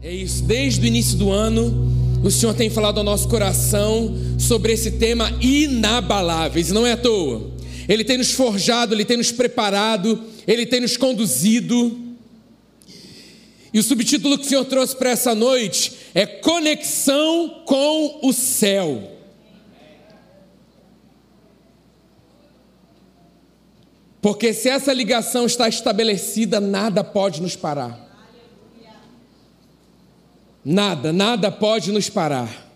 É isso, desde o início do ano, o Senhor tem falado ao nosso coração sobre esse tema inabaláveis, não é à toa. Ele tem nos forjado, ele tem nos preparado, ele tem nos conduzido. E o subtítulo que o Senhor trouxe para essa noite é Conexão com o Céu. Porque se essa ligação está estabelecida, nada pode nos parar. Nada, nada pode nos parar.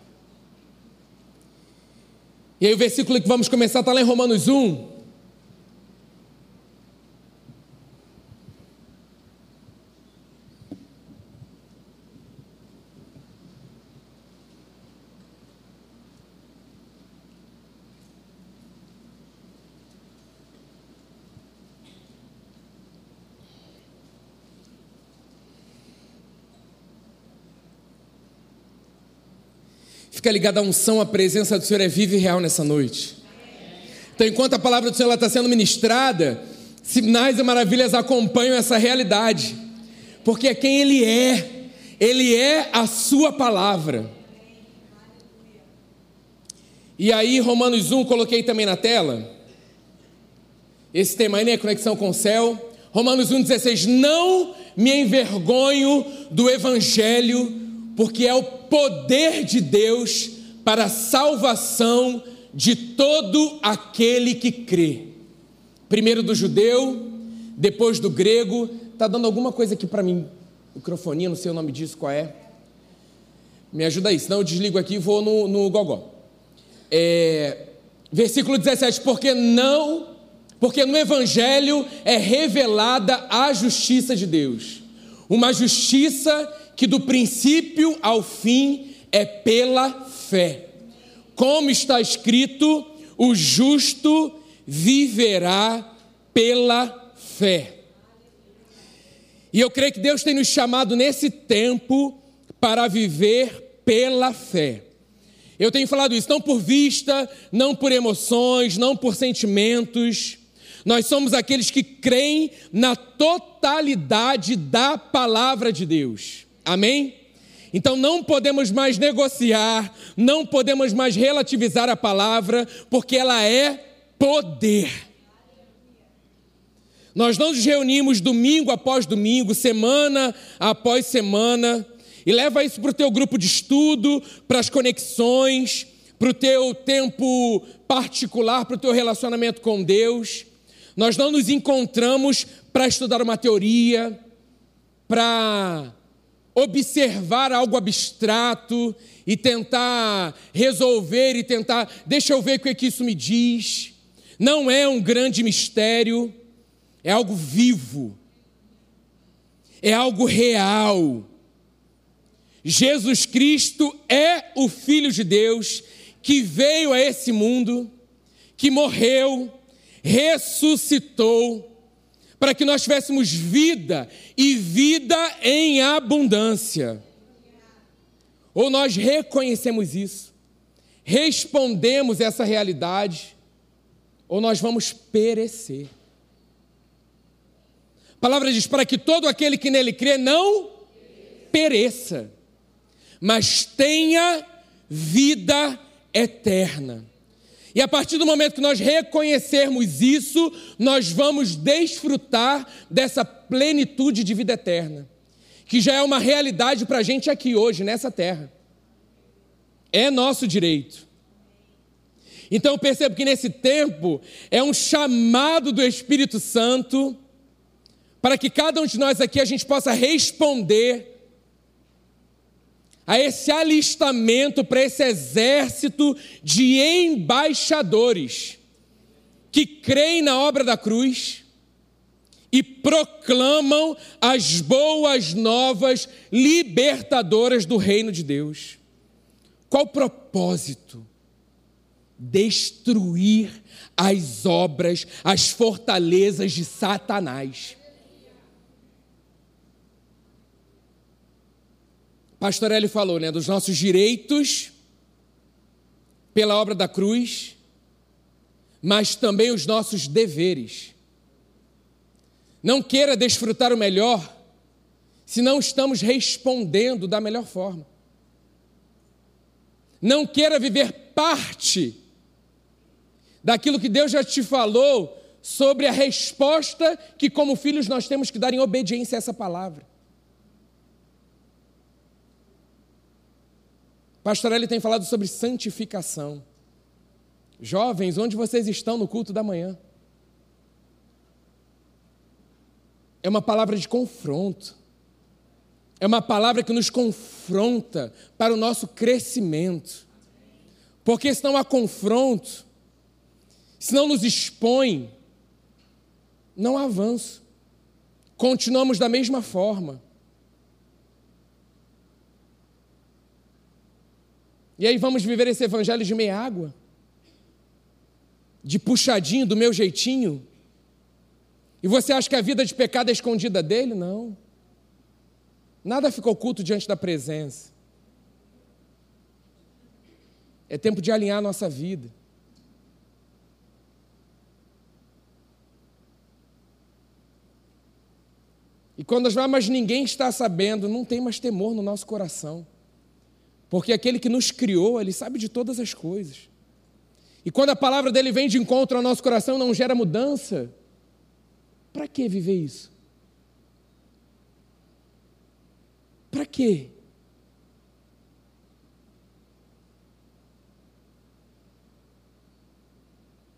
E aí o versículo que vamos começar está lá em Romanos 1, Fica ligado à unção, a presença do Senhor é viva e real nessa noite. Então, enquanto a palavra do Senhor está sendo ministrada, sinais e maravilhas acompanham essa realidade, porque é quem Ele é, Ele é a Sua palavra. E aí, Romanos 1, coloquei também na tela, esse tema aí, né? Conexão com o céu. Romanos 1,16: Não me envergonho do Evangelho, porque é o poder de Deus para a salvação de todo aquele que crê. Primeiro do judeu, depois do grego. Está dando alguma coisa aqui para mim? Microfonia, não sei o nome disso, qual é? Me ajuda aí, senão eu desligo aqui e vou no, no gogó. É, versículo 17: Porque não, porque no Evangelho é revelada a justiça de Deus, uma justiça que do princípio ao fim é pela fé. Como está escrito, o justo viverá pela fé. E eu creio que Deus tem nos chamado nesse tempo para viver pela fé. Eu tenho falado isso não por vista, não por emoções, não por sentimentos. Nós somos aqueles que creem na totalidade da palavra de Deus. Amém? Então não podemos mais negociar, não podemos mais relativizar a palavra, porque ela é poder. Nós não nos reunimos domingo após domingo, semana após semana, e leva isso para o teu grupo de estudo, para as conexões, para o teu tempo particular, para o teu relacionamento com Deus. Nós não nos encontramos para estudar uma teoria, para observar algo abstrato e tentar resolver e tentar, deixa eu ver o que, é que isso me diz. Não é um grande mistério, é algo vivo, é algo real. Jesus Cristo é o Filho de Deus que veio a esse mundo, que morreu, ressuscitou, para que nós tivéssemos vida e vida em abundância. Ou nós reconhecemos isso, respondemos essa realidade, ou nós vamos perecer. A palavra diz: para que todo aquele que nele crê não pereça, mas tenha vida eterna. E a partir do momento que nós reconhecermos isso, nós vamos desfrutar dessa plenitude de vida eterna, que já é uma realidade para a gente aqui hoje, nessa terra. É nosso direito. Então eu percebo que nesse tempo é um chamado do Espírito Santo para que cada um de nós aqui a gente possa responder a esse alistamento para esse exército de embaixadores que creem na obra da cruz e proclamam as boas novas libertadoras do reino de Deus. Qual o propósito? Destruir as obras, as fortalezas de Satanás. Pastorelli falou, né, dos nossos direitos pela obra da cruz, mas também os nossos deveres. Não queira desfrutar o melhor se não estamos respondendo da melhor forma. Não queira viver parte daquilo que Deus já te falou sobre a resposta que, como filhos, nós temos que dar em obediência a essa palavra. Pastorelli tem falado sobre santificação. Jovens, onde vocês estão no culto da manhã? É uma palavra de confronto. É uma palavra que nos confronta para o nosso crescimento. Porque se não há confronto, se não nos expõe, não há avanço. Continuamos da mesma forma. E aí vamos viver esse evangelho de meia água? De puxadinho, do meu jeitinho? E você acha que a vida de pecado é escondida dele? Não. Nada fica oculto diante da presença. É tempo de alinhar a nossa vida. E quando nós mas ninguém está sabendo, não tem mais temor no nosso coração. Porque aquele que nos criou, ele sabe de todas as coisas. E quando a palavra dele vem de encontro ao nosso coração, não gera mudança. Para que viver isso? Para quê?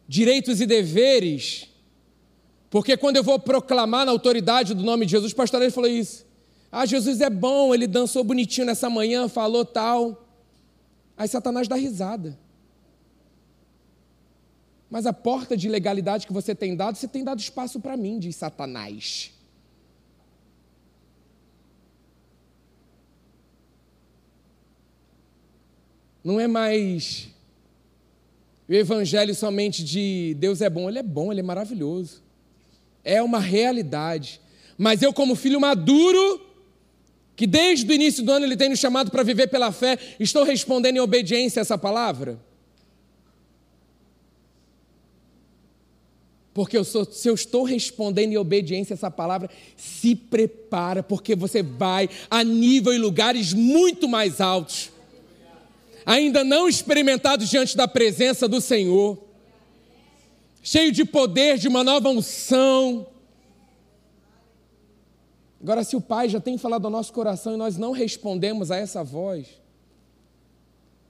Direitos e deveres. Porque quando eu vou proclamar na autoridade do nome de Jesus, o pastor ele falou isso. Ah, Jesus é bom, ele dançou bonitinho nessa manhã, falou tal. Aí Satanás dá risada. Mas a porta de legalidade que você tem dado, você tem dado espaço para mim, diz Satanás. Não é mais o evangelho somente de Deus é bom, ele é bom, ele é maravilhoso. É uma realidade. Mas eu, como filho maduro, que desde o início do ano ele tem nos chamado para viver pela fé, estou respondendo em obediência a essa palavra? Porque eu sou, se eu estou respondendo em obediência a essa palavra, se prepara, porque você vai a nível e lugares muito mais altos, ainda não experimentados diante da presença do Senhor, cheio de poder, de uma nova unção, Agora, se o Pai já tem falado ao nosso coração e nós não respondemos a essa voz,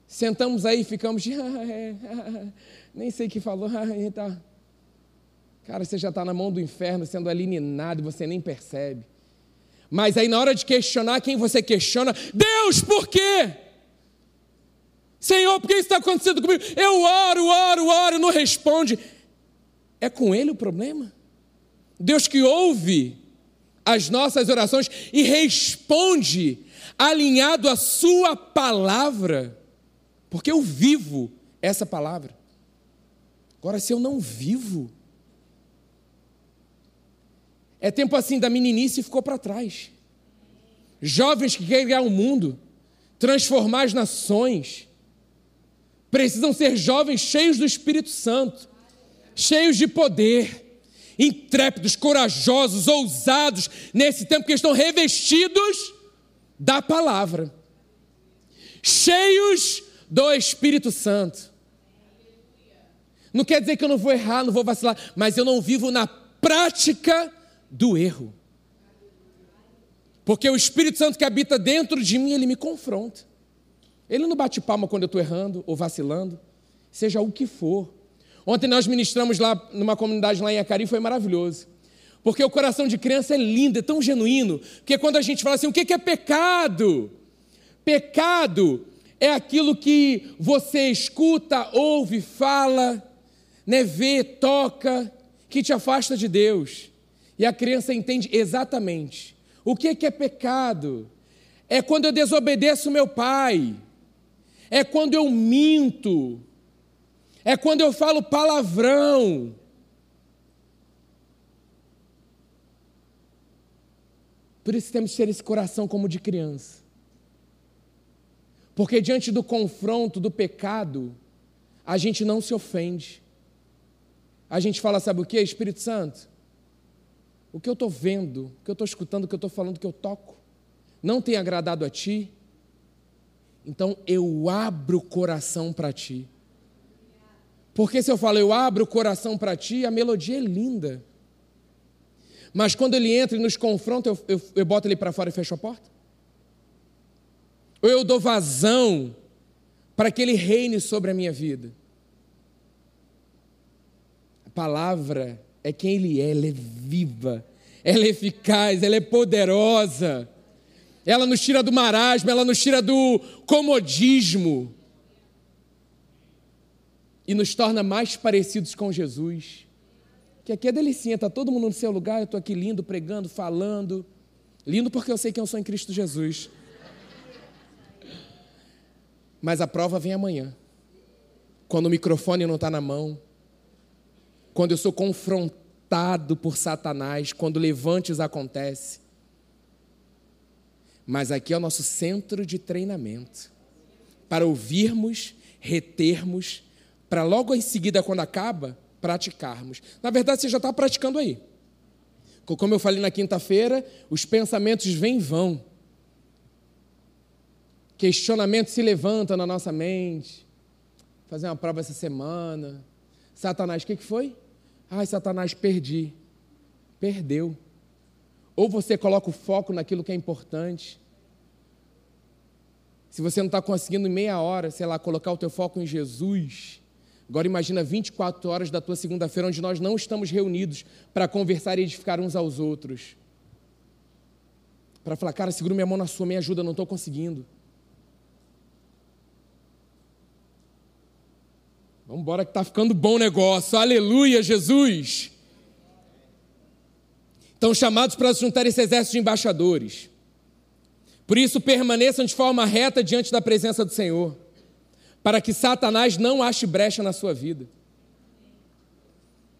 sentamos aí e ficamos de. Nem sei o que falou. Tá. Cara, você já está na mão do inferno sendo eliminado e você nem percebe. Mas aí, na hora de questionar, quem você questiona? Deus, por quê? Senhor, por que isso está acontecendo comigo? Eu oro, oro, oro, não responde. É com Ele o problema? Deus que ouve as nossas orações e responde alinhado à Sua palavra, porque eu vivo essa palavra. Agora, se eu não vivo, é tempo assim da meninice ficou para trás. Jovens que querem ganhar o mundo, transformar as nações, precisam ser jovens cheios do Espírito Santo, cheios de poder intrépidos, corajosos, ousados nesse tempo que estão revestidos da palavra, cheios do Espírito Santo. Não quer dizer que eu não vou errar, não vou vacilar, mas eu não vivo na prática do erro. Porque o Espírito Santo que habita dentro de mim, ele me confronta. Ele não bate palma quando eu estou errando ou vacilando, seja o que for. Ontem nós ministramos lá numa comunidade lá em Acari, foi maravilhoso. Porque o coração de criança é lindo, é tão genuíno, que quando a gente fala assim, o que é pecado? Pecado é aquilo que você escuta, ouve, fala, né, vê, toca, que te afasta de Deus. E a criança entende exatamente. O que é pecado? É quando eu desobedeço meu pai. É quando eu minto é quando eu falo palavrão. Por isso temos que ter esse coração como de criança. Porque diante do confronto do pecado, a gente não se ofende. A gente fala, sabe o que, Espírito Santo? O que eu estou vendo, o que eu estou escutando, o que eu estou falando, o que eu toco, não tem agradado a ti, então eu abro o coração para ti. Porque se eu falo eu abro o coração para ti, a melodia é linda. Mas quando ele entra e nos confronta, eu, eu, eu boto ele para fora e fecho a porta? Ou eu dou vazão para que ele reine sobre a minha vida? A palavra é quem ele é, ela é viva, ela é eficaz, ela é poderosa. Ela nos tira do marasmo, ela nos tira do comodismo e nos torna mais parecidos com Jesus. Que aqui é delicinha, está todo mundo no seu lugar, eu estou aqui lindo, pregando, falando. Lindo porque eu sei quem eu sou em Cristo Jesus. Mas a prova vem amanhã. Quando o microfone não está na mão, quando eu sou confrontado por Satanás, quando levantes acontece. Mas aqui é o nosso centro de treinamento para ouvirmos, retermos, para logo em seguida, quando acaba, praticarmos. Na verdade, você já está praticando aí. Como eu falei na quinta-feira, os pensamentos vêm e vão. Questionamento se levanta na nossa mente. Fazer uma prova essa semana. Satanás, o que, que foi? Ai, Satanás, perdi. Perdeu. Ou você coloca o foco naquilo que é importante. Se você não está conseguindo em meia hora, sei lá, colocar o teu foco em Jesus, Agora imagina 24 horas da tua segunda-feira onde nós não estamos reunidos para conversar e edificar uns aos outros. Para falar, cara, segura minha mão na sua, me ajuda, não estou conseguindo. Vamos embora que está ficando bom negócio. Aleluia, Jesus. Estão chamados para juntar esse exército de embaixadores. Por isso, permaneçam de forma reta diante da presença do Senhor para que Satanás não ache brecha na sua vida.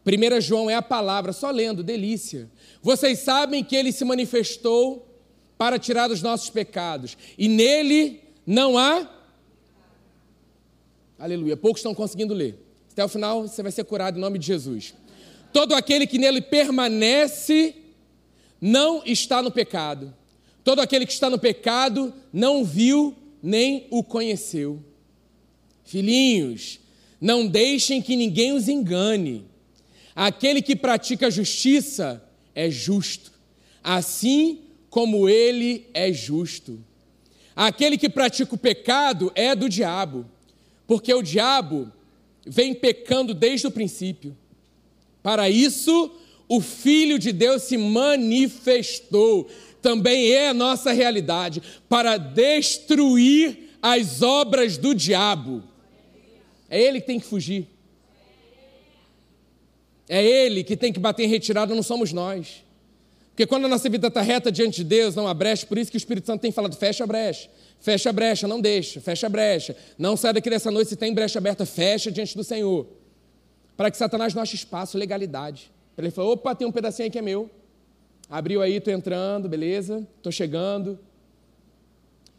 1 João é a palavra, só lendo, delícia. Vocês sabem que ele se manifestou para tirar os nossos pecados, e nele não há. Aleluia. Poucos estão conseguindo ler. Até o final você vai ser curado em nome de Jesus. Todo aquele que nele permanece não está no pecado. Todo aquele que está no pecado não viu nem o conheceu. Filhinhos, não deixem que ninguém os engane. Aquele que pratica justiça é justo, assim como ele é justo. Aquele que pratica o pecado é do diabo, porque o diabo vem pecando desde o princípio. Para isso, o Filho de Deus se manifestou. Também é a nossa realidade para destruir as obras do diabo. É ele que tem que fugir. É ele que tem que bater em retirada, não somos nós. Porque quando a nossa vida está reta diante de Deus, não há brecha, por isso que o Espírito Santo tem falado: fecha a brecha, fecha a brecha, não deixa, fecha a brecha. Não sai daqui dessa noite se tem brecha aberta, fecha diante do Senhor. Para que Satanás não ache espaço, legalidade. Ele falou: opa, tem um pedacinho aí que é meu. Abriu aí, estou entrando, beleza, estou chegando.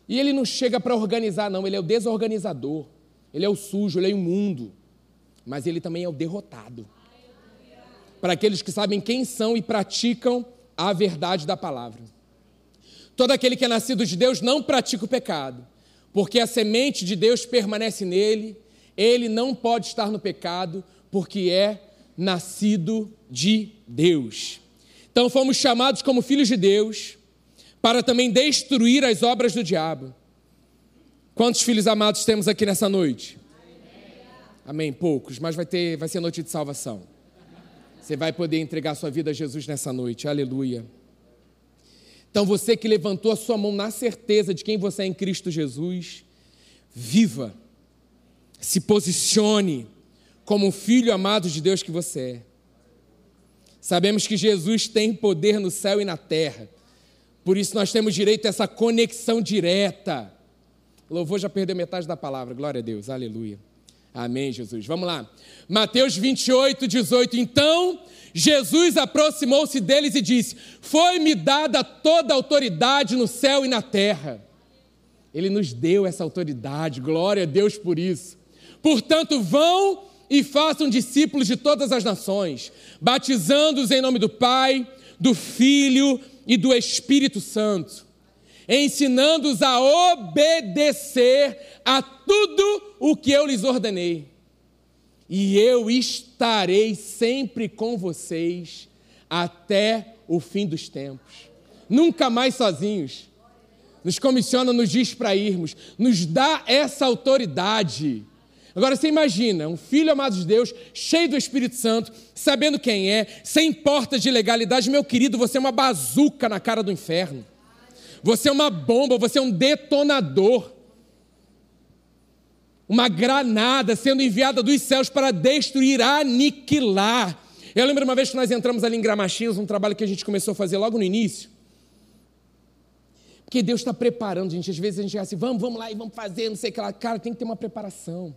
E ele não chega para organizar, não, ele é o desorganizador ele é o sujo, ele é o imundo, mas ele também é o derrotado. Para aqueles que sabem quem são e praticam a verdade da palavra. Todo aquele que é nascido de Deus não pratica o pecado, porque a semente de Deus permanece nele, ele não pode estar no pecado, porque é nascido de Deus. Então fomos chamados como filhos de Deus para também destruir as obras do diabo. Quantos filhos amados temos aqui nessa noite? Amém. Poucos, mas vai ter, vai ser noite de salvação. Você vai poder entregar sua vida a Jesus nessa noite. Aleluia. Então você que levantou a sua mão na certeza de quem você é em Cristo Jesus, viva. Se posicione como um filho amado de Deus que você é. Sabemos que Jesus tem poder no céu e na terra. Por isso nós temos direito a essa conexão direta Louvor já perdeu metade da palavra. Glória a Deus. Aleluia. Amém, Jesus. Vamos lá. Mateus 28, 18. Então, Jesus aproximou-se deles e disse: Foi-me dada toda a autoridade no céu e na terra. Ele nos deu essa autoridade. Glória a Deus por isso. Portanto, vão e façam discípulos de todas as nações, batizando-os em nome do Pai, do Filho e do Espírito Santo ensinando-os a obedecer a tudo o que eu lhes ordenei. E eu estarei sempre com vocês até o fim dos tempos. Nunca mais sozinhos. Nos comissiona, nos diz para irmos, nos dá essa autoridade. Agora você imagina, um filho amado de Deus, cheio do Espírito Santo, sabendo quem é, sem portas de legalidade, meu querido, você é uma bazuca na cara do inferno. Você é uma bomba, você é um detonador. Uma granada sendo enviada dos céus para destruir, aniquilar. Eu lembro uma vez que nós entramos ali em Gramachinhos, um trabalho que a gente começou a fazer logo no início. Porque Deus está preparando, gente. Às vezes a gente é assim, vamos, vamos lá e vamos fazer, não sei o que lá. Cara, tem que ter uma preparação.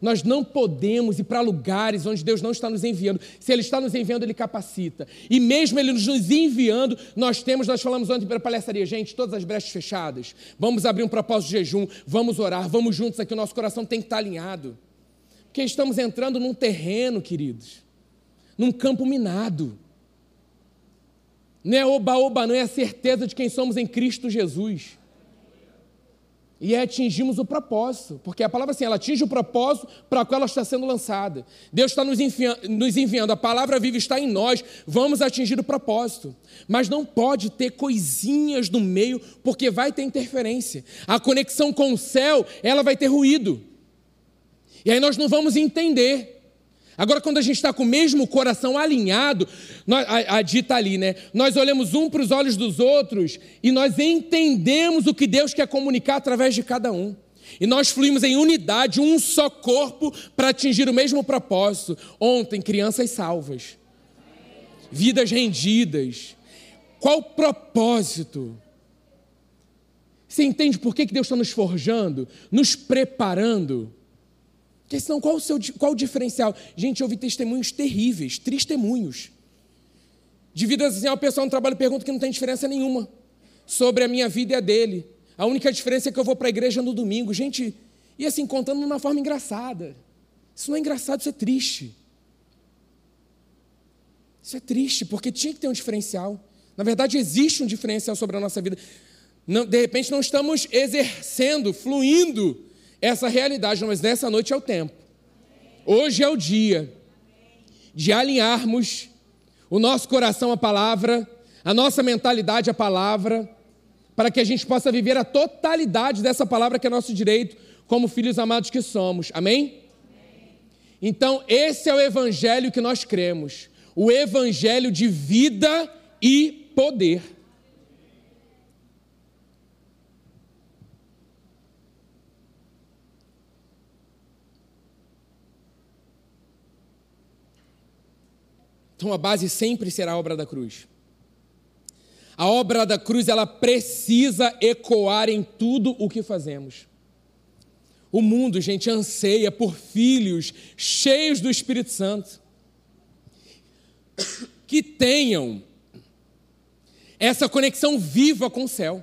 Nós não podemos ir para lugares onde Deus não está nos enviando. Se Ele está nos enviando, Ele capacita. E mesmo Ele nos enviando, nós temos, nós falamos ontem para a gente, todas as brechas fechadas. Vamos abrir um propósito de jejum, vamos orar, vamos juntos aqui, o nosso coração tem que estar alinhado. Porque estamos entrando num terreno, queridos, num campo minado. Não é oba-oba, não é a certeza de quem somos em Cristo Jesus e atingimos o propósito, porque a palavra assim, ela atinge o propósito para o qual ela está sendo lançada. Deus está nos nos enviando, a palavra viva está em nós, vamos atingir o propósito. Mas não pode ter coisinhas no meio, porque vai ter interferência. A conexão com o céu, ela vai ter ruído. E aí nós não vamos entender. Agora, quando a gente está com o mesmo coração alinhado, nós, a, a dita ali, né? Nós olhamos um para os olhos dos outros e nós entendemos o que Deus quer comunicar através de cada um. E nós fluímos em unidade, um só corpo, para atingir o mesmo propósito. Ontem, crianças salvas, vidas rendidas. Qual o propósito? Você entende por que Deus está nos forjando, nos preparando? Porque senão, qual o, seu, qual o diferencial? Gente, eu testemunhos terríveis, testemunhos. De vida assim, uma pessoa no trabalho pergunta que não tem diferença nenhuma sobre a minha vida e a dele. A única diferença é que eu vou para a igreja no domingo. Gente, e assim, contando de uma forma engraçada. Isso não é engraçado, isso é triste. Isso é triste, porque tinha que ter um diferencial. Na verdade, existe um diferencial sobre a nossa vida. Não, de repente, não estamos exercendo, fluindo essa realidade, mas nessa noite é o tempo. Hoje é o dia de alinharmos o nosso coração à palavra, a nossa mentalidade à palavra, para que a gente possa viver a totalidade dessa palavra que é nosso direito, como filhos amados que somos. Amém? Então, esse é o evangelho que nós cremos, o evangelho de vida e poder. Então a base sempre será a obra da cruz. A obra da cruz ela precisa ecoar em tudo o que fazemos. O mundo, gente, anseia por filhos cheios do Espírito Santo, que tenham essa conexão viva com o céu,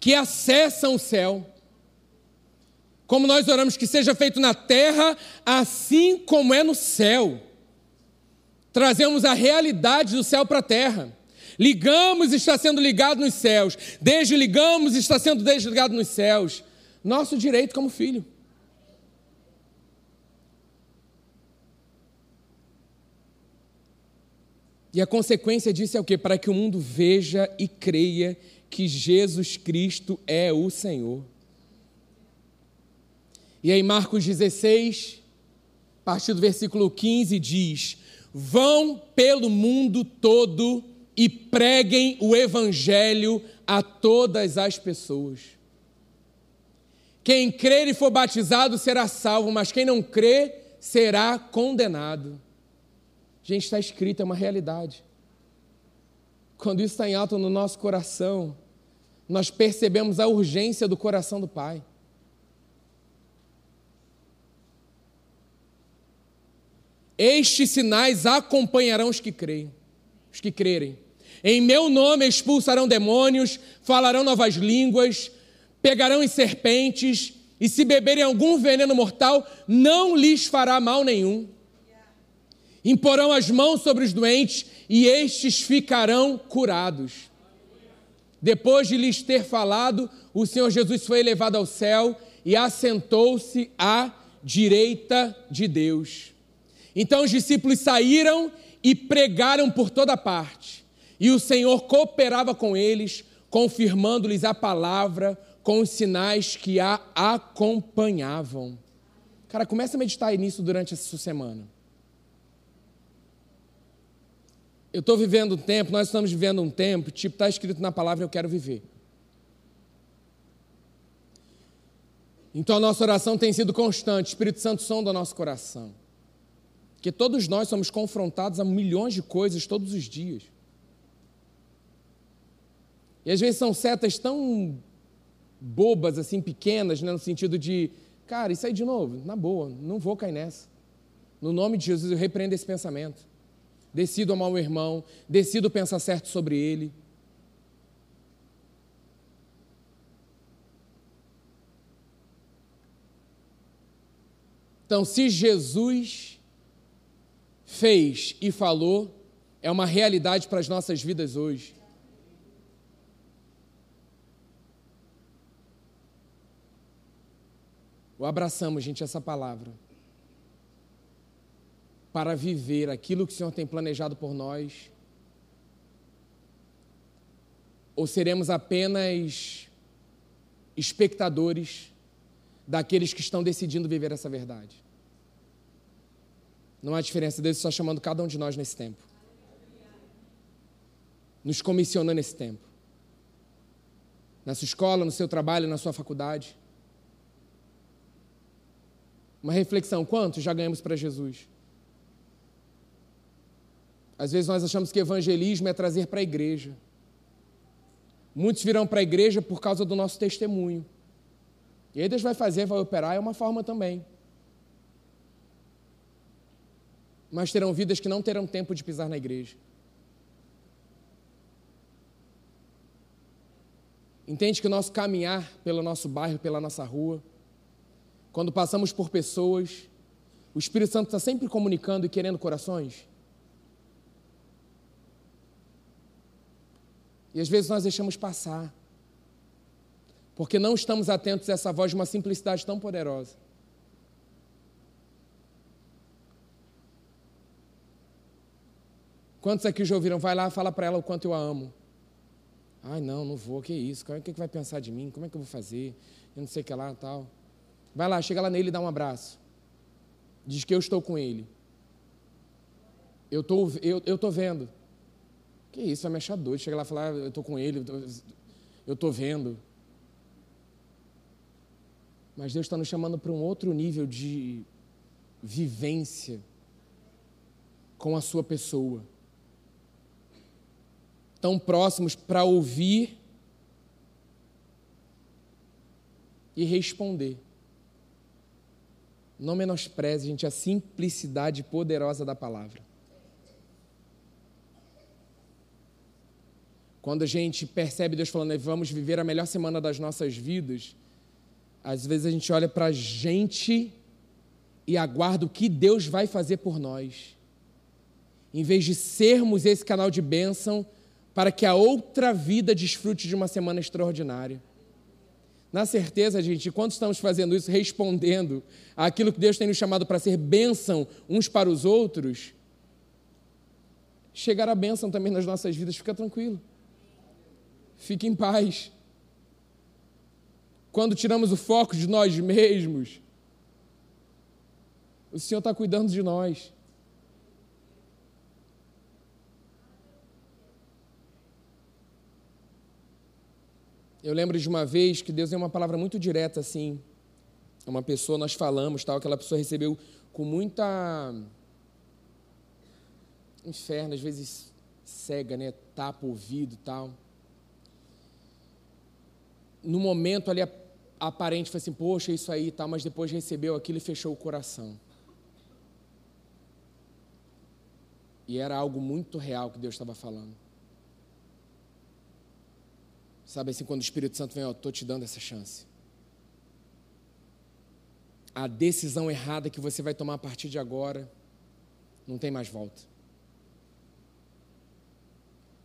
que acessam o céu. Como nós oramos, que seja feito na terra, assim como é no céu trazemos a realidade do céu para a terra. Ligamos está sendo ligado nos céus. Desligamos está sendo desligado nos céus. Nosso direito como filho. E a consequência disso é o quê? Para que o mundo veja e creia que Jesus Cristo é o Senhor. E aí, Marcos 16, a partir do versículo 15, diz: Vão pelo mundo todo e preguem o evangelho a todas as pessoas. Quem crer e for batizado será salvo, mas quem não crer será condenado. Gente, está escrito, é uma realidade. Quando isso está em alto no nosso coração, nós percebemos a urgência do coração do Pai. Estes sinais acompanharão os que creem, os que crerem. Em meu nome expulsarão demônios, falarão novas línguas, pegarão em serpentes, e se beberem algum veneno mortal, não lhes fará mal nenhum. Imporão as mãos sobre os doentes, e estes ficarão curados. Depois de lhes ter falado, o Senhor Jesus foi elevado ao céu e assentou-se à direita de Deus. Então os discípulos saíram e pregaram por toda parte. E o Senhor cooperava com eles, confirmando-lhes a palavra com os sinais que a acompanhavam. Cara, começa a meditar nisso durante essa semana. Eu estou vivendo um tempo, nós estamos vivendo um tempo, tipo, está escrito na palavra, eu quero viver. Então a nossa oração tem sido constante, Espírito Santo som do nosso coração. Porque todos nós somos confrontados a milhões de coisas todos os dias. E às vezes são setas tão bobas, assim, pequenas, né, no sentido de, cara, isso aí de novo, na boa, não vou cair nessa. No nome de Jesus eu repreendo esse pensamento decido amar o irmão, decido pensar certo sobre ele. Então, se Jesus fez e falou, é uma realidade para as nossas vidas hoje. O abraçamos, gente, essa palavra para viver aquilo que o Senhor tem planejado por nós? Ou seremos apenas espectadores daqueles que estão decidindo viver essa verdade? Não há diferença, Deus está chamando cada um de nós nesse tempo. Nos comissionando nesse tempo. Na sua escola, no seu trabalho, na sua faculdade. Uma reflexão: quantos já ganhamos para Jesus? Às vezes nós achamos que evangelismo é trazer para a igreja. Muitos virão para a igreja por causa do nosso testemunho. E aí Deus vai fazer, vai operar, é uma forma também. Mas terão vidas que não terão tempo de pisar na igreja. Entende que o nosso caminhar pelo nosso bairro, pela nossa rua, quando passamos por pessoas, o Espírito Santo está sempre comunicando e querendo corações? E às vezes nós deixamos passar, porque não estamos atentos a essa voz de uma simplicidade tão poderosa. Quantos aqui já ouviram? Vai lá, fala para ela o quanto eu a amo. Ai, não, não vou, que isso? O que, é que vai pensar de mim? Como é que eu vou fazer? Eu não sei o que lá tal. Vai lá, chega lá nele e dá um abraço. Diz que eu estou com ele. Eu tô, estou eu, eu vendo. Que isso, vai me achar doido. Chega lá e falar, ah, eu estou com ele, eu estou vendo. Mas Deus está nos chamando para um outro nível de vivência com a sua pessoa. Tão próximos para ouvir e responder. Não menospreze, gente, a simplicidade poderosa da palavra. Quando a gente percebe Deus falando, vamos viver a melhor semana das nossas vidas, às vezes a gente olha para a gente e aguarda o que Deus vai fazer por nós. Em vez de sermos esse canal de bênção para que a outra vida desfrute de uma semana extraordinária. Na certeza, gente, quando estamos fazendo isso, respondendo àquilo que Deus tem nos chamado para ser bênção uns para os outros, chegar a bênção também nas nossas vidas, fica tranquilo. Fique em paz. Quando tiramos o foco de nós mesmos, o Senhor está cuidando de nós. Eu lembro de uma vez que Deus deu uma palavra muito direta assim. Uma pessoa, nós falamos, tal, aquela pessoa recebeu com muita inferno, às vezes cega, né? Tapa o ouvido tal no momento ali aparente, foi assim, poxa, isso aí tal, mas depois recebeu aquilo e fechou o coração. E era algo muito real que Deus estava falando. Sabe assim, quando o Espírito Santo vem, ó, estou te dando essa chance. A decisão errada que você vai tomar a partir de agora, não tem mais volta.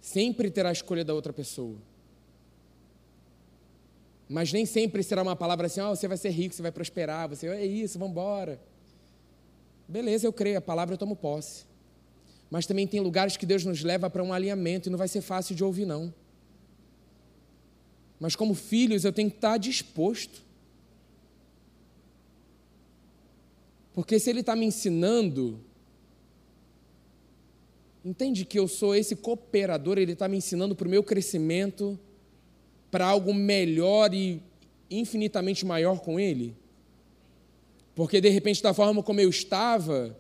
Sempre terá a escolha da outra pessoa. Mas nem sempre será uma palavra assim, oh, você vai ser rico, você vai prosperar, você é isso, vamos embora. Beleza, eu creio, a palavra eu tomo posse. Mas também tem lugares que Deus nos leva para um alinhamento e não vai ser fácil de ouvir, não. Mas como filhos, eu tenho que estar disposto. Porque se Ele está me ensinando, entende que eu sou esse cooperador, Ele está me ensinando para o meu crescimento, para algo melhor e infinitamente maior com Ele? Porque de repente, da forma como eu estava,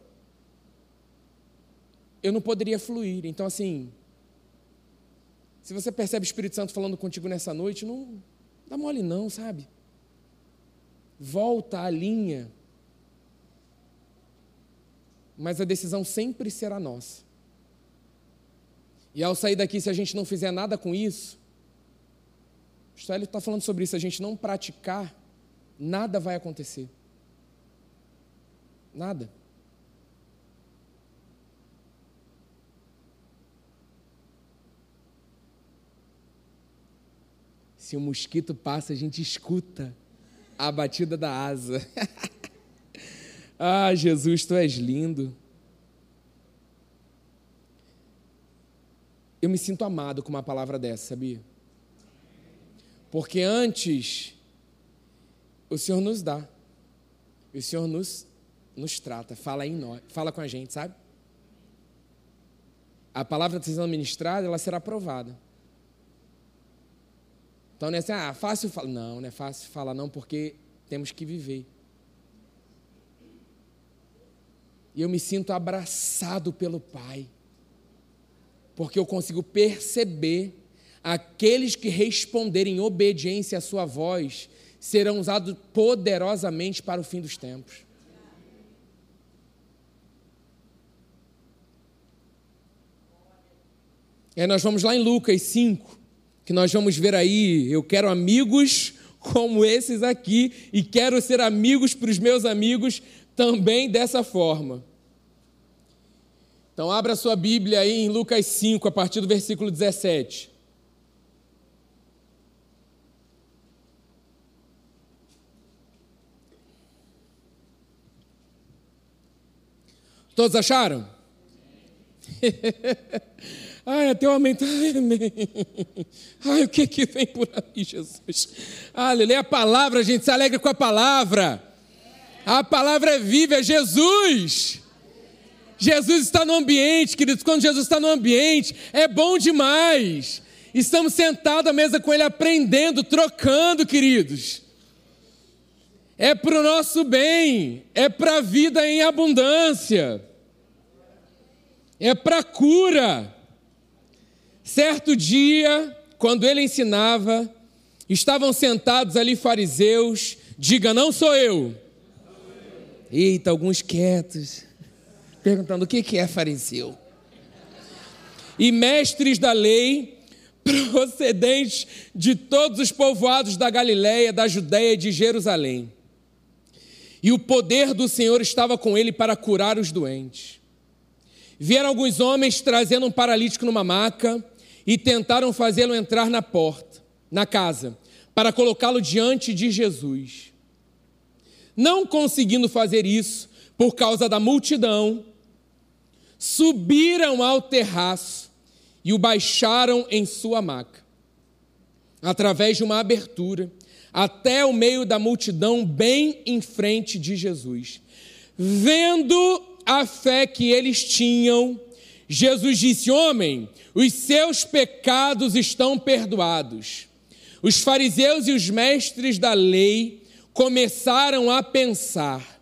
eu não poderia fluir. Então, assim, se você percebe o Espírito Santo falando contigo nessa noite, não dá mole, não, sabe? Volta à linha. Mas a decisão sempre será nossa. E ao sair daqui, se a gente não fizer nada com isso, o Stélio está falando sobre isso, a gente não praticar, nada vai acontecer. Nada. Se o um mosquito passa, a gente escuta a batida da asa. ah, Jesus, tu és lindo. Eu me sinto amado com uma palavra dessa, sabia? Porque antes, o Senhor nos dá, o Senhor nos nos trata, fala em nós, fala com a gente, sabe? A palavra está sendo ministrada, ela será aprovada. Então não é assim, ah, fácil falar. Não, não é fácil falar não, porque temos que viver. E eu me sinto abraçado pelo Pai, porque eu consigo perceber aqueles que responderem obediência à Sua voz serão usados poderosamente para o fim dos tempos. É, nós vamos lá em Lucas 5, que nós vamos ver aí, eu quero amigos como esses aqui e quero ser amigos para os meus amigos também dessa forma. Então, abra sua Bíblia aí em Lucas 5, a partir do versículo 17. Todos acharam? Ai, até o amém. Ai, amém. Ai, o que que vem por aí, Jesus? Aleluia. A palavra, a gente se alegra com a palavra. A palavra é viva, é Jesus. Jesus está no ambiente, queridos. Quando Jesus está no ambiente, é bom demais. Estamos sentados à mesa com Ele, aprendendo, trocando, queridos. É para o nosso bem, é para a vida em abundância, é para a cura. Certo dia, quando ele ensinava, estavam sentados ali fariseus, diga, não sou eu. Eita, alguns quietos, perguntando o que é fariseu. E mestres da lei, procedentes de todos os povoados da Galiléia, da Judéia e de Jerusalém. E o poder do Senhor estava com ele para curar os doentes. Vieram alguns homens trazendo um paralítico numa maca e tentaram fazê-lo entrar na porta, na casa, para colocá-lo diante de Jesus. Não conseguindo fazer isso, por causa da multidão, subiram ao terraço e o baixaram em sua maca, através de uma abertura, até o meio da multidão, bem em frente de Jesus. Vendo a fé que eles tinham, Jesus disse: Homem, os seus pecados estão perdoados. Os fariseus e os mestres da lei começaram a pensar: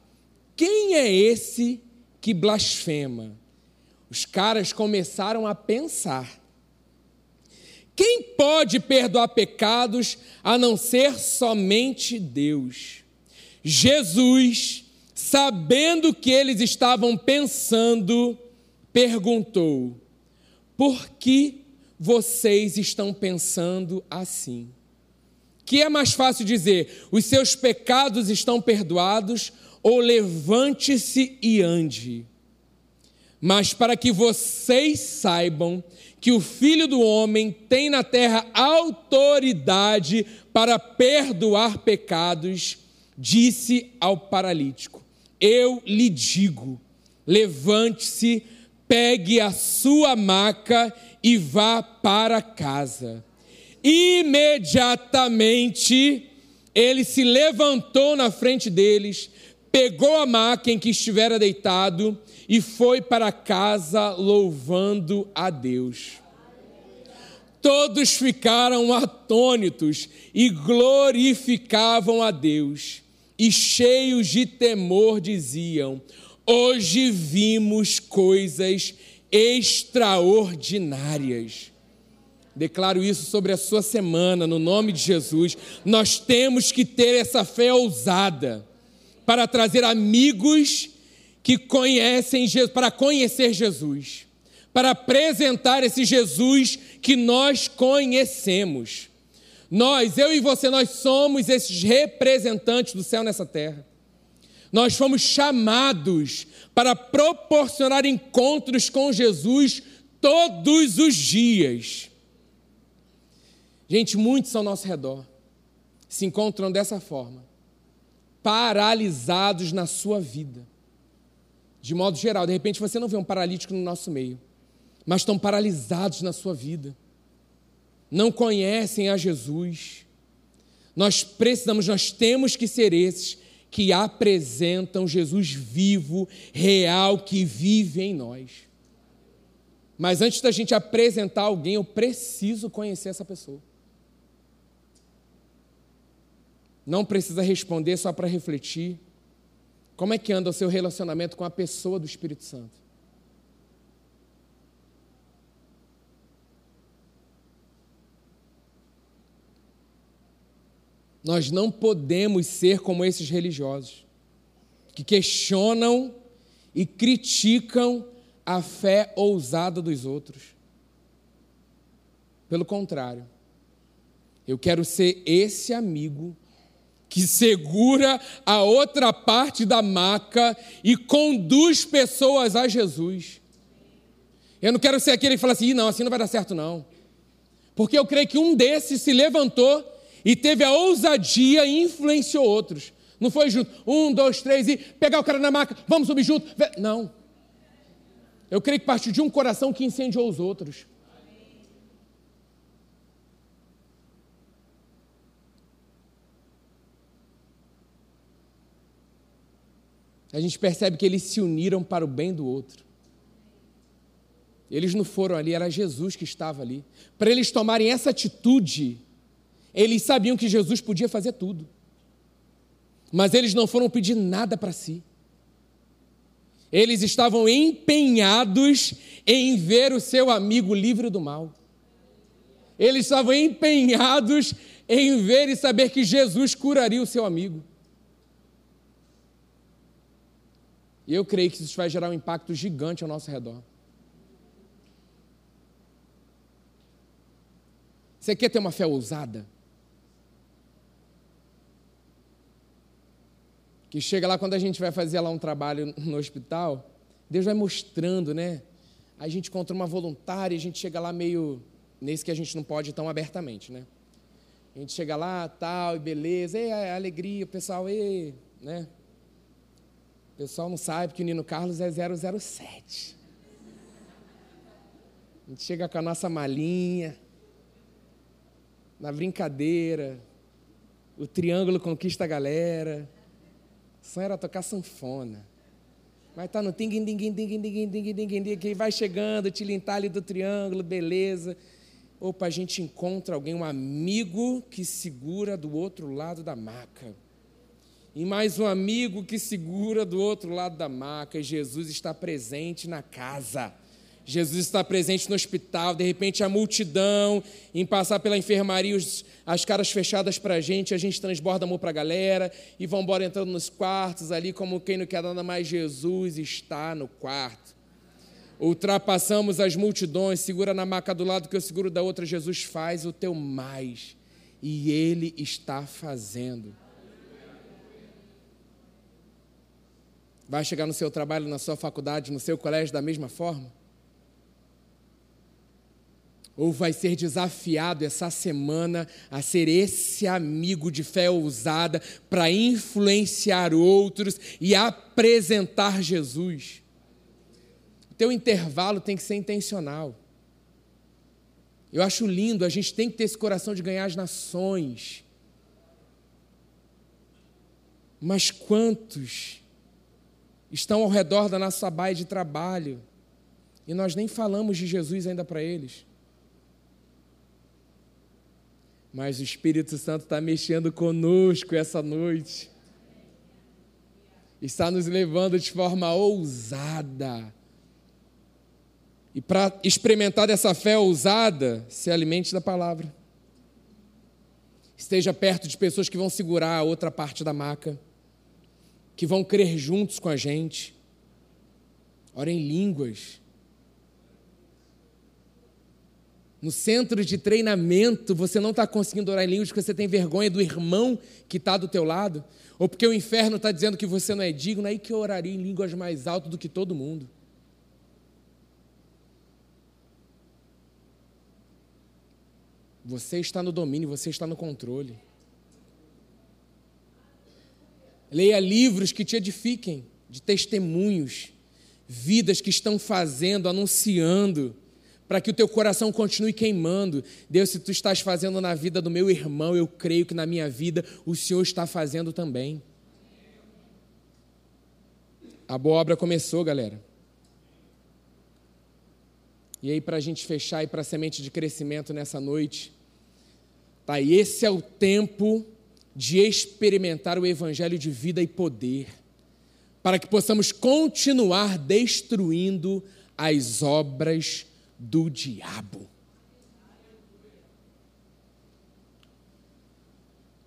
quem é esse que blasfema? Os caras começaram a pensar: quem pode perdoar pecados a não ser somente Deus? Jesus, sabendo que eles estavam pensando, perguntou: Por que vocês estão pensando assim? Que é mais fácil dizer: Os seus pecados estão perdoados, ou levante-se e ande. Mas para que vocês saibam que o filho do homem tem na terra autoridade para perdoar pecados, disse ao paralítico: Eu lhe digo, levante-se, pegue a sua maca e vá para casa. Imediatamente ele se levantou na frente deles, pegou a maca em que estivera deitado e foi para casa louvando a Deus. Todos ficaram atônitos e glorificavam a Deus, e cheios de temor diziam: Hoje vimos coisas extraordinárias. Declaro isso sobre a sua semana, no nome de Jesus. Nós temos que ter essa fé ousada para trazer amigos que conhecem Jesus, para conhecer Jesus, para apresentar esse Jesus que nós conhecemos. Nós, eu e você, nós somos esses representantes do céu nessa terra. Nós fomos chamados para proporcionar encontros com Jesus todos os dias. Gente, muitos ao nosso redor se encontram dessa forma, paralisados na sua vida de modo geral. De repente você não vê um paralítico no nosso meio, mas estão paralisados na sua vida, não conhecem a Jesus. Nós precisamos, nós temos que ser esses que apresentam Jesus vivo, real, que vive em nós. Mas antes da gente apresentar alguém, eu preciso conhecer essa pessoa. Não precisa responder só para refletir. Como é que anda o seu relacionamento com a pessoa do Espírito Santo? Nós não podemos ser como esses religiosos, que questionam e criticam a fé ousada dos outros. Pelo contrário, eu quero ser esse amigo que segura a outra parte da maca e conduz pessoas a Jesus. Eu não quero ser aquele que fala assim, não, assim não vai dar certo, não. Porque eu creio que um desses se levantou e teve a ousadia e influenciou outros. Não foi junto, um, dois, três, e pegar o cara na maca, vamos subir junto. Não. Eu creio que partiu de um coração que incendiou os outros. a gente percebe que eles se uniram para o bem do outro. Eles não foram ali, era Jesus que estava ali. Para eles tomarem essa atitude, eles sabiam que Jesus podia fazer tudo. Mas eles não foram pedir nada para si. Eles estavam empenhados em ver o seu amigo livre do mal. Eles estavam empenhados em ver e saber que Jesus curaria o seu amigo. E eu creio que isso vai gerar um impacto gigante ao nosso redor. Você quer ter uma fé ousada? Que chega lá quando a gente vai fazer lá um trabalho no hospital, Deus vai mostrando, né? A gente encontra uma voluntária, a gente chega lá meio nesse que a gente não pode tão abertamente, né? A gente chega lá, tal, e beleza, e alegria, o pessoal, e, né? O pessoal não sabe que o Nino Carlos é 007. A gente chega com a nossa malinha, na brincadeira, o triângulo conquista a galera. Sonho era tocar sanfona. Mas tá no ting ding ding ding ding ding ding ding que vai chegando, tilintar ali do triângulo, beleza. Opa, a gente encontra alguém, um amigo que segura do outro lado da maca e mais um amigo que segura do outro lado da maca. Jesus está presente na casa. Jesus está presente no hospital. De repente, a multidão, em passar pela enfermaria, os, as caras fechadas para a gente, a gente transborda amor para a galera e vão embora entrando nos quartos ali, como quem não quer nada mais. Jesus está no quarto. Ultrapassamos as multidões, segura na maca do lado que eu seguro da outra. Jesus faz o teu mais. E Ele está fazendo. Vai chegar no seu trabalho, na sua faculdade, no seu colégio da mesma forma? Ou vai ser desafiado essa semana a ser esse amigo de fé ousada para influenciar outros e apresentar Jesus. O teu intervalo tem que ser intencional. Eu acho lindo, a gente tem que ter esse coração de ganhar as nações. Mas quantos estão ao redor da nossa baia de trabalho e nós nem falamos de Jesus ainda para eles? Mas o Espírito Santo está mexendo conosco essa noite. Está nos levando de forma ousada. E para experimentar dessa fé ousada, se alimente da palavra. Esteja perto de pessoas que vão segurar a outra parte da maca, que vão crer juntos com a gente. Ora em línguas. No centro de treinamento, você não está conseguindo orar em línguas porque você tem vergonha do irmão que está do teu lado, ou porque o inferno está dizendo que você não é digno, aí que eu oraria em línguas mais alto do que todo mundo. Você está no domínio, você está no controle. Leia livros que te edifiquem, de testemunhos, vidas que estão fazendo, anunciando para que o teu coração continue queimando. Deus, se tu estás fazendo na vida do meu irmão, eu creio que na minha vida o Senhor está fazendo também. A boa obra começou, galera. E aí, para a gente fechar e para a semente de crescimento nessa noite, tá? E esse é o tempo de experimentar o Evangelho de vida e poder, para que possamos continuar destruindo as obras do diabo.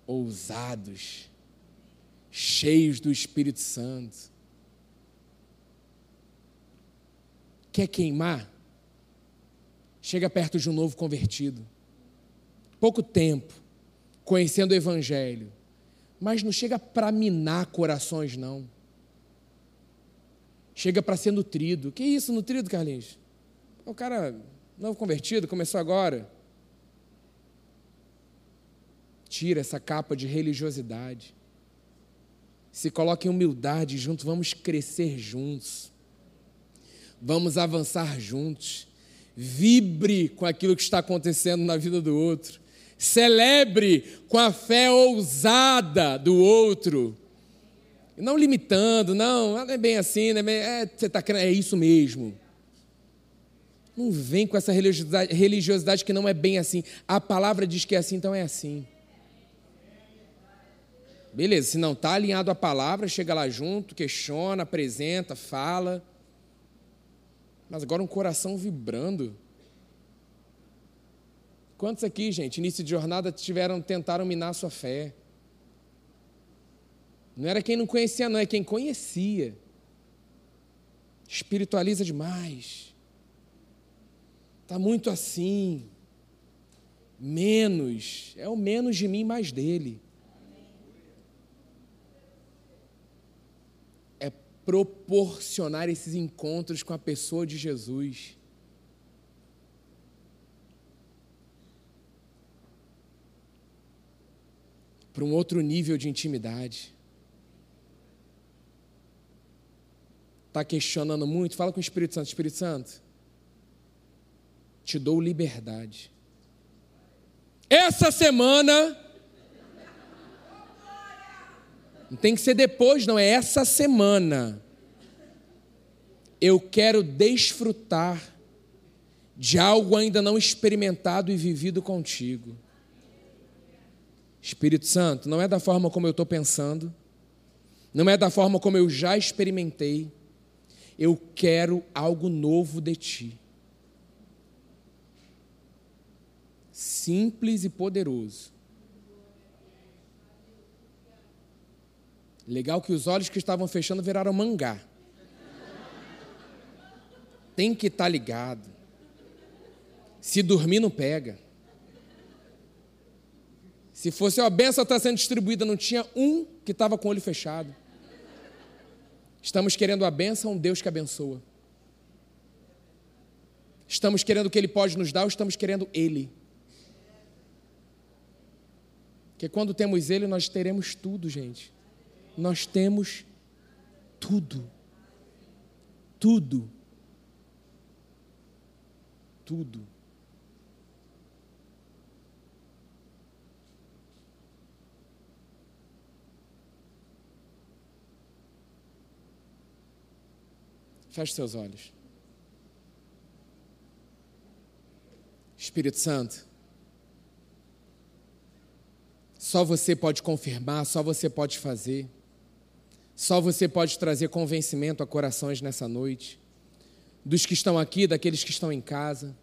Ousados, cheios do Espírito Santo. Quer queimar? Chega perto de um novo convertido. Pouco tempo, conhecendo o Evangelho. Mas não chega para minar corações, não. Chega para ser nutrido. Que isso, nutrido, Carlinhos? O cara, novo convertido, começou agora. Tira essa capa de religiosidade. Se coloque em humildade junto, vamos crescer juntos. Vamos avançar juntos. Vibre com aquilo que está acontecendo na vida do outro. Celebre com a fé ousada do outro. Não limitando, não, não é bem assim, não é, bem, é, você tá, é isso mesmo. Não vem com essa religiosidade, que não é bem assim. A palavra diz que é assim, então é assim. Beleza, se não está alinhado à palavra, chega lá junto, questiona, apresenta, fala. Mas agora um coração vibrando. Quantos aqui, gente, início de jornada, tiveram, tentaram minar a sua fé? Não era quem não conhecia, não, é quem conhecia. Espiritualiza demais. Está muito assim. Menos. É o menos de mim, mais dele. É proporcionar esses encontros com a pessoa de Jesus. Para um outro nível de intimidade. Está questionando muito? Fala com o Espírito Santo. Espírito Santo, te dou liberdade. Essa semana. Não tem que ser depois, não, é essa semana. Eu quero desfrutar de algo ainda não experimentado e vivido contigo. Espírito Santo, não é da forma como eu estou pensando, não é da forma como eu já experimentei. Eu quero algo novo de ti. Simples e poderoso. Legal que os olhos que estavam fechando viraram mangá. Tem que estar tá ligado. Se dormir, não pega. Se fosse a benção está sendo distribuída, não tinha um que estava com o olho fechado. Estamos querendo a benção, um Deus que abençoa. Estamos querendo o que Ele pode nos dar ou estamos querendo Ele? Porque quando temos Ele, nós teremos tudo, gente. Nós temos tudo. Tudo. Tudo. Feche seus olhos. Espírito Santo, só você pode confirmar, só você pode fazer, só você pode trazer convencimento a corações nessa noite, dos que estão aqui, daqueles que estão em casa.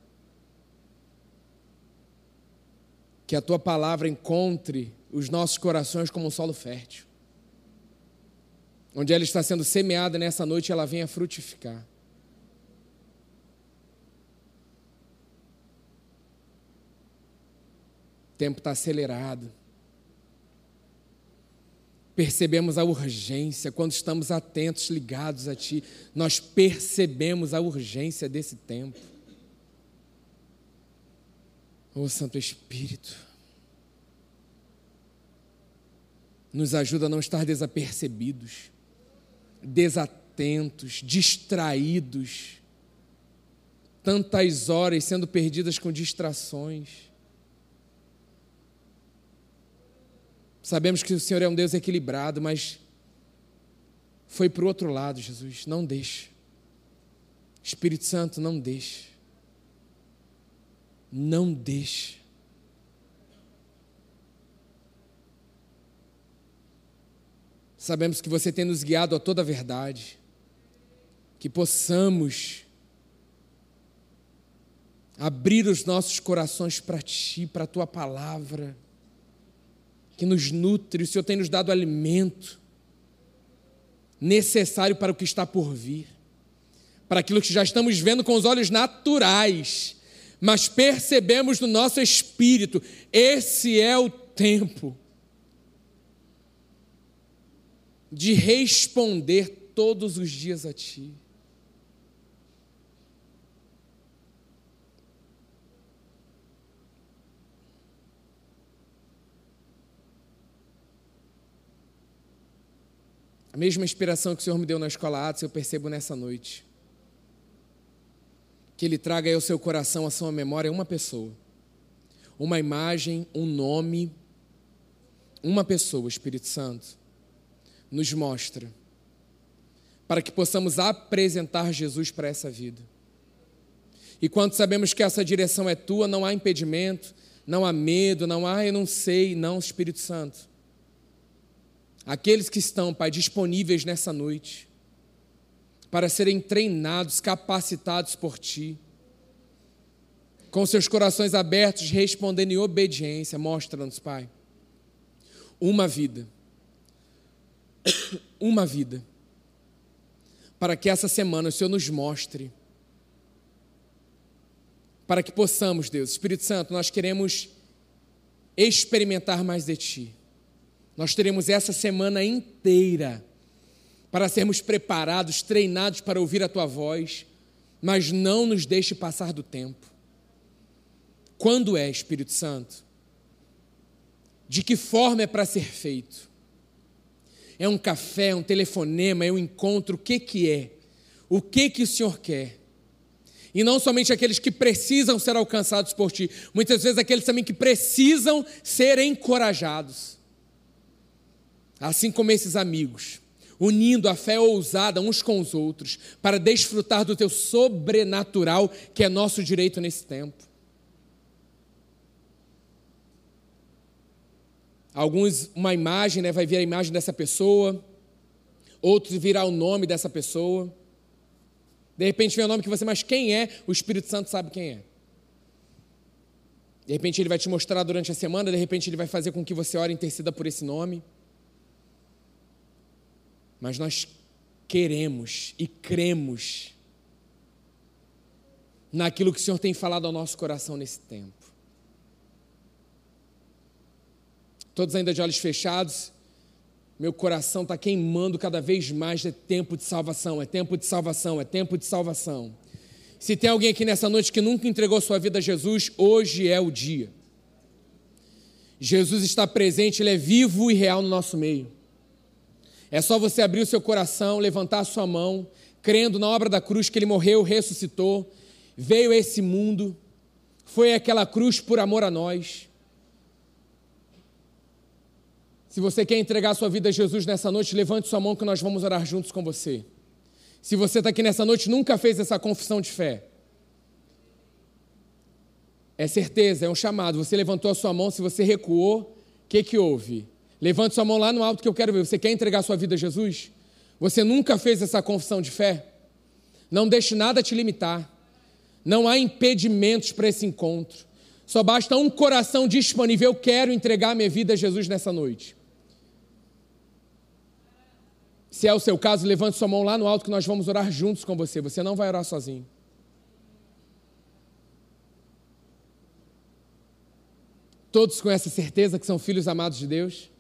Que a tua palavra encontre os nossos corações como um solo fértil, onde ela está sendo semeada nessa noite, ela venha frutificar. tempo está acelerado. Percebemos a urgência, quando estamos atentos, ligados a Ti, nós percebemos a urgência desse tempo. Ô oh, Santo Espírito, nos ajuda a não estar desapercebidos, desatentos, distraídos, tantas horas sendo perdidas com distrações. Sabemos que o Senhor é um Deus equilibrado, mas foi para o outro lado, Jesus. Não deixe. Espírito Santo, não deixe. Não deixe. Sabemos que você tem nos guiado a toda a verdade, que possamos abrir os nossos corações para Ti, para a Tua palavra que nos nutre, o Senhor tem nos dado alimento necessário para o que está por vir, para aquilo que já estamos vendo com os olhos naturais, mas percebemos no nosso espírito, esse é o tempo de responder todos os dias a Ti. Mesma inspiração que o Senhor me deu na escola Atos, eu percebo nessa noite. Que Ele traga aí ao seu coração, à sua memória, uma pessoa, uma imagem, um nome, uma pessoa, Espírito Santo, nos mostra, para que possamos apresentar Jesus para essa vida. E quando sabemos que essa direção é tua, não há impedimento, não há medo, não há eu não sei, não, Espírito Santo aqueles que estão, Pai, disponíveis nessa noite, para serem treinados, capacitados por Ti, com seus corações abertos, respondendo em obediência, mostra-nos, Pai, uma vida, uma vida, para que essa semana o Senhor nos mostre, para que possamos, Deus, Espírito Santo, nós queremos experimentar mais de Ti nós teremos essa semana inteira para sermos preparados, treinados para ouvir a tua voz, mas não nos deixe passar do tempo. Quando é, Espírito Santo? De que forma é para ser feito? É um café, é um telefonema, é um encontro, o que que é? O que que o Senhor quer? E não somente aqueles que precisam ser alcançados por ti, muitas vezes aqueles também que precisam ser encorajados assim como esses amigos, unindo a fé ousada uns com os outros, para desfrutar do teu sobrenatural, que é nosso direito nesse tempo. Alguns, uma imagem, né, vai vir a imagem dessa pessoa, outros virá o nome dessa pessoa. De repente vem o nome que você, mas quem é? O Espírito Santo sabe quem é. De repente ele vai te mostrar durante a semana, de repente ele vai fazer com que você ore interceda por esse nome mas nós queremos e cremos naquilo que o Senhor tem falado ao nosso coração nesse tempo. Todos ainda de olhos fechados, meu coração está queimando cada vez mais. É tempo de salvação, é tempo de salvação, é tempo de salvação. Se tem alguém aqui nessa noite que nunca entregou sua vida a Jesus, hoje é o dia. Jesus está presente, ele é vivo e real no nosso meio. É só você abrir o seu coração, levantar a sua mão, crendo na obra da cruz que ele morreu, ressuscitou, veio a esse mundo, foi aquela cruz por amor a nós. Se você quer entregar sua vida a Jesus nessa noite, levante sua mão que nós vamos orar juntos com você. Se você está aqui nessa noite nunca fez essa confissão de fé, é certeza, é um chamado. Você levantou a sua mão, se você recuou, o que, que houve? Levante sua mão lá no alto que eu quero ver. Você quer entregar sua vida a Jesus? Você nunca fez essa confissão de fé? Não deixe nada te limitar. Não há impedimentos para esse encontro. Só basta um coração disponível. Eu quero entregar minha vida a Jesus nessa noite. Se é o seu caso, levante sua mão lá no alto que nós vamos orar juntos com você. Você não vai orar sozinho. Todos com essa certeza que são filhos amados de Deus?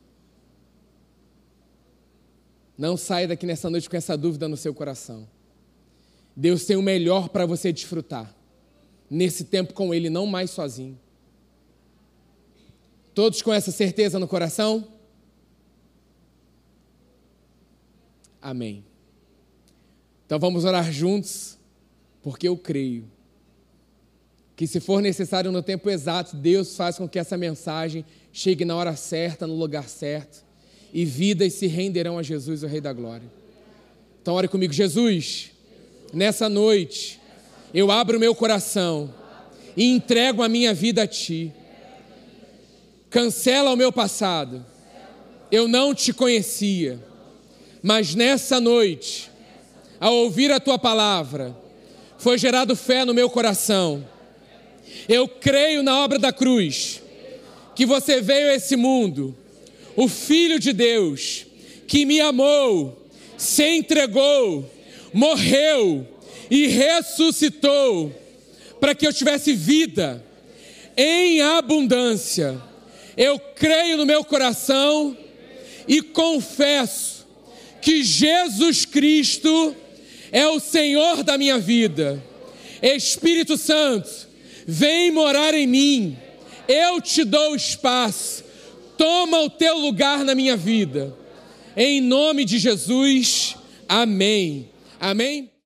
Não saia daqui nessa noite com essa dúvida no seu coração. Deus tem o melhor para você desfrutar. Nesse tempo com Ele, não mais sozinho. Todos com essa certeza no coração? Amém. Então vamos orar juntos, porque eu creio que, se for necessário no tempo exato, Deus faz com que essa mensagem chegue na hora certa, no lugar certo, e vidas se renderão a Jesus, o Rei da Glória. Então, ore comigo, Jesus, nessa noite, eu abro o meu coração e entrego a minha vida a Ti. Cancela o meu passado. Eu não te conhecia, mas nessa noite, ao ouvir a Tua palavra, foi gerado fé no meu coração eu creio na obra da cruz, que você veio a esse mundo, o Filho de Deus, que me amou, se entregou, morreu e ressuscitou para que eu tivesse vida em abundância. Eu creio no meu coração e confesso que Jesus Cristo é o Senhor da minha vida. Espírito Santo, Vem morar em mim, eu te dou espaço, toma o teu lugar na minha vida. Em nome de Jesus, amém. Amém.